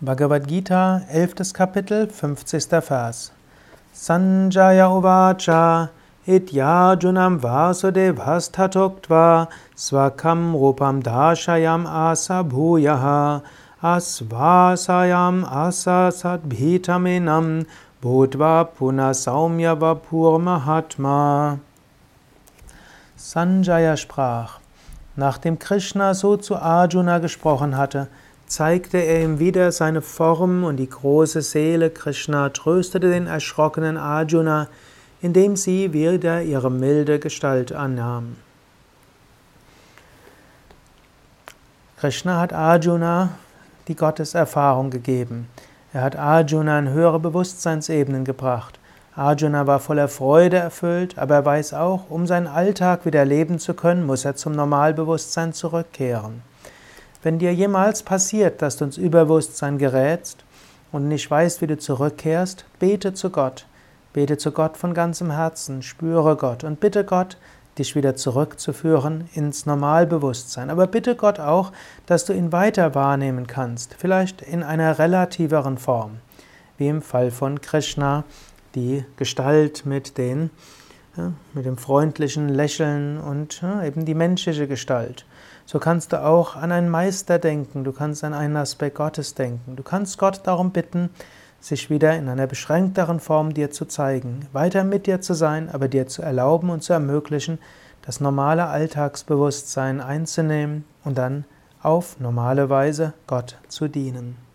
Bhagavad Gita, 11. Kapitel, 50. Vers. Sanjaya Uvacha Ityajunam Vasudevastatuktva Swakam Rupam Dashayam Asa Bhuyaha Asvasayam Asa Sadbhitaminam Bhutva Puna Saumya Vapur Mahatma Sanjaya sprach, nachdem Krishna so zu Arjuna gesprochen hatte, zeigte er ihm wieder seine Form und die große Seele. Krishna tröstete den erschrockenen Arjuna, indem sie wieder ihre milde Gestalt annahm. Krishna hat Arjuna die Gotteserfahrung gegeben. Er hat Arjuna in höhere Bewusstseinsebenen gebracht. Arjuna war voller Freude erfüllt, aber er weiß auch, um seinen Alltag wieder leben zu können, muss er zum Normalbewusstsein zurückkehren. Wenn dir jemals passiert, dass du ins Überbewusstsein gerätst und nicht weißt, wie du zurückkehrst, bete zu Gott. Bete zu Gott von ganzem Herzen, spüre Gott und bitte Gott, dich wieder zurückzuführen ins Normalbewusstsein. Aber bitte Gott auch, dass du ihn weiter wahrnehmen kannst, vielleicht in einer relativeren Form, wie im Fall von Krishna, die Gestalt mit, den, ja, mit dem freundlichen Lächeln und ja, eben die menschliche Gestalt. So kannst du auch an einen Meister denken, du kannst an einen Aspekt Gottes denken. Du kannst Gott darum bitten, sich wieder in einer beschränkteren Form dir zu zeigen, weiter mit dir zu sein, aber dir zu erlauben und zu ermöglichen, das normale Alltagsbewusstsein einzunehmen und dann auf normale Weise Gott zu dienen.